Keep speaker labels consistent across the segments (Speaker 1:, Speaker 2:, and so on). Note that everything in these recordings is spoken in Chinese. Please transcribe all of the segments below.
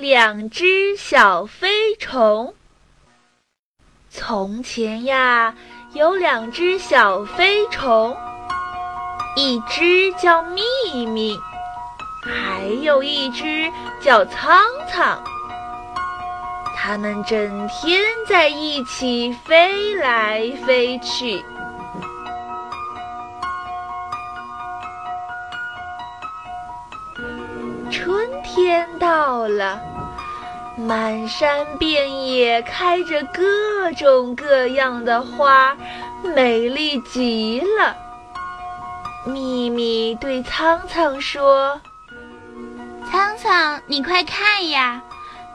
Speaker 1: 两只小飞虫。从前呀，有两只小飞虫，一只叫秘密，还有一只叫苍苍。它们整天在一起飞来飞去。天到了，满山遍野开着各种各样的花，美丽极了。秘密对苍苍说：“
Speaker 2: 苍苍，你快看呀，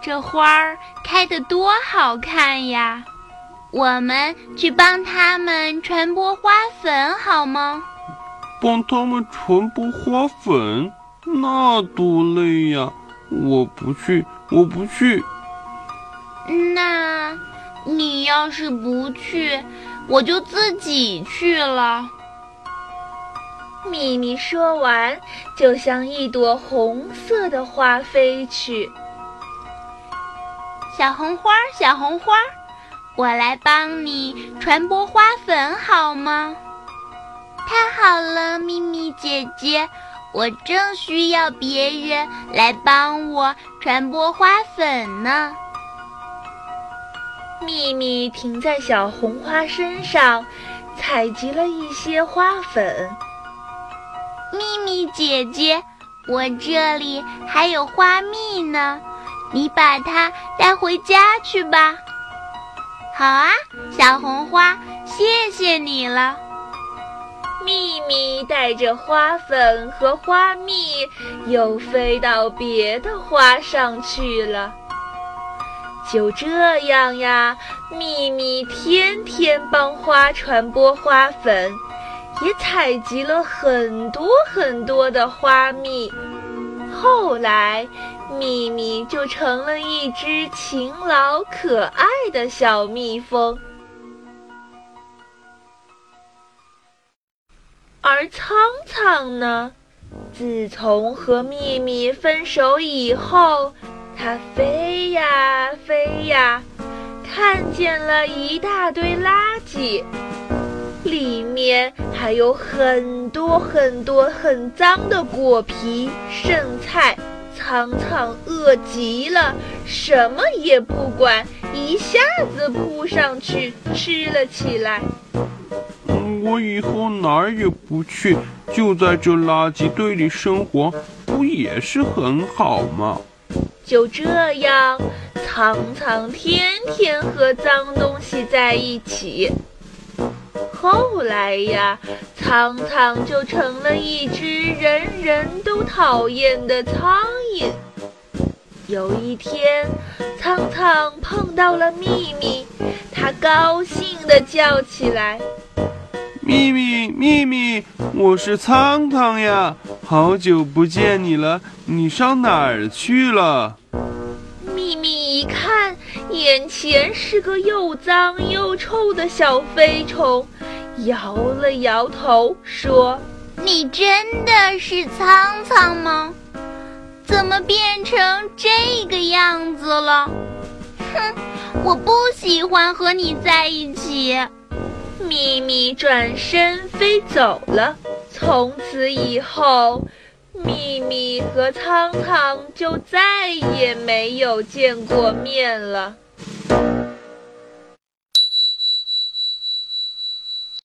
Speaker 2: 这花儿开得多好看呀！我们去帮它们传播花粉好吗？”
Speaker 3: 帮它们传播花粉。那多累呀！我不去，我不去。
Speaker 2: 那，你要是不去，我就自己去了。
Speaker 1: 咪咪说完，就像一朵红色的花飞去。
Speaker 2: 小红花，小红花，我来帮你传播花粉好吗？太好了，咪咪姐姐。我正需要别人来帮我传播花粉呢。
Speaker 1: 秘密停在小红花身上，采集了一些花粉。
Speaker 2: 秘密姐姐，我这里还有花蜜呢，你把它带回家去吧。好啊，小红花，谢谢你了。
Speaker 1: 秘密带着花粉和花蜜，又飞到别的花上去了。就这样呀，秘密天天帮花传播花粉，也采集了很多很多的花蜜。后来，秘密就成了一只勤劳可爱的小蜜蜂。而苍苍呢？自从和秘密分手以后，它飞呀飞呀，看见了一大堆垃圾，里面还有很多很多很脏的果皮、剩菜。苍苍饿极了，什么也不管，一下子扑上去吃了起来。
Speaker 3: 我以后哪儿也不去，就在这垃圾堆里生活，不也是很好吗？
Speaker 1: 就这样，苍苍天天和脏东西在一起。后来呀，苍苍就成了一只人人都讨厌的苍蝇。有一天，苍苍碰到了秘密，它高兴地叫起来。
Speaker 3: 秘密，秘密，我是苍苍呀，好久不见你了，你上哪儿去了？
Speaker 1: 秘密一看，眼前是个又脏又臭的小飞虫，摇了摇头说：“
Speaker 2: 你真的是苍苍吗？怎么变成这个样子了？哼，我不喜欢和你在一起。”
Speaker 1: 咪咪转身飞走了。从此以后，咪咪和苍苍就再也没有见过面了。